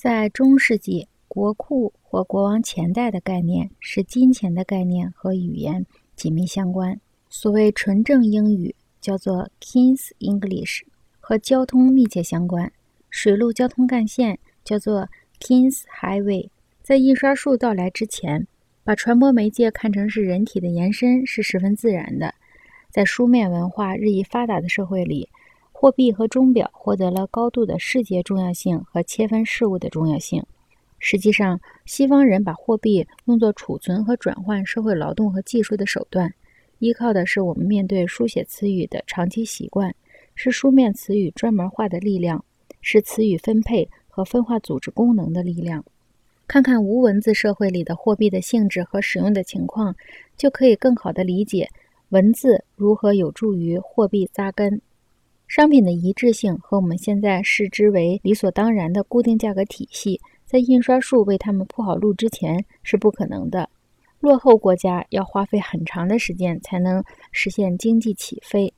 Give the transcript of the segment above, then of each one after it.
在中世纪，国库或国王钱袋的概念是金钱的概念和语言紧密相关。所谓纯正英语叫做 King's English，和交通密切相关。水陆交通干线叫做 King's Highway。在印刷术到来之前，把传播媒介看成是人体的延伸是十分自然的。在书面文化日益发达的社会里，货币和钟表获得了高度的世界重要性和切分事物的重要性。实际上，西方人把货币用作储存和转换社会劳动和技术的手段，依靠的是我们面对书写词语的长期习惯，是书面词语专门化的力量，是词语分配和分化组织功能的力量。看看无文字社会里的货币的性质和使用的情况，就可以更好地理解文字如何有助于货币扎根。商品的一致性和我们现在视之为理所当然的固定价格体系，在印刷术为他们铺好路之前是不可能的。落后国家要花费很长的时间才能实现经济起飞，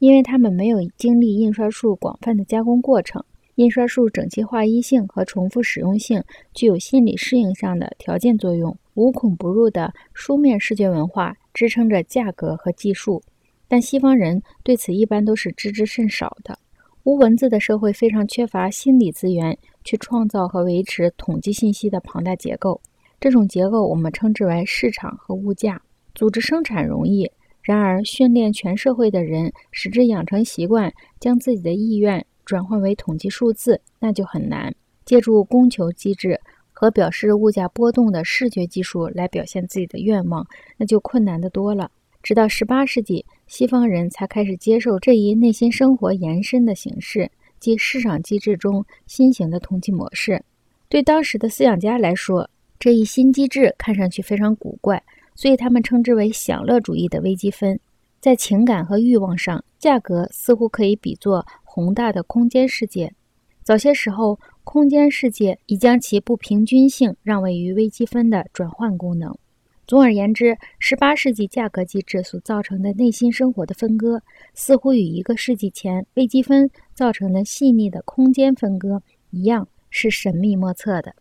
因为他们没有经历印刷术广泛的加工过程。印刷术整齐划一性和重复使用性具有心理适应上的条件作用。无孔不入的书面视觉文化支撑着价格和技术，但西方人对此一般都是知之甚少的。无文字的社会非常缺乏心理资源去创造和维持统计信息的庞大结构。这种结构我们称之为市场和物价。组织生产容易，然而训练全社会的人，使之养成习惯，将自己的意愿。转换为统计数字，那就很难。借助供求机制和表示物价波动的视觉技术来表现自己的愿望，那就困难的多了。直到十八世纪，西方人才开始接受这一内心生活延伸的形式，即市场机制中新型的统计模式。对当时的思想家来说，这一新机制看上去非常古怪，所以他们称之为享乐主义的微积分。在情感和欲望上，价格似乎可以比作。宏大的空间世界，早些时候，空间世界已将其不平均性让位于微积分的转换功能。总而言之，十八世纪价格机制所造成的内心生活的分割，似乎与一个世纪前微积分造成的细腻的空间分割一样，是神秘莫测的。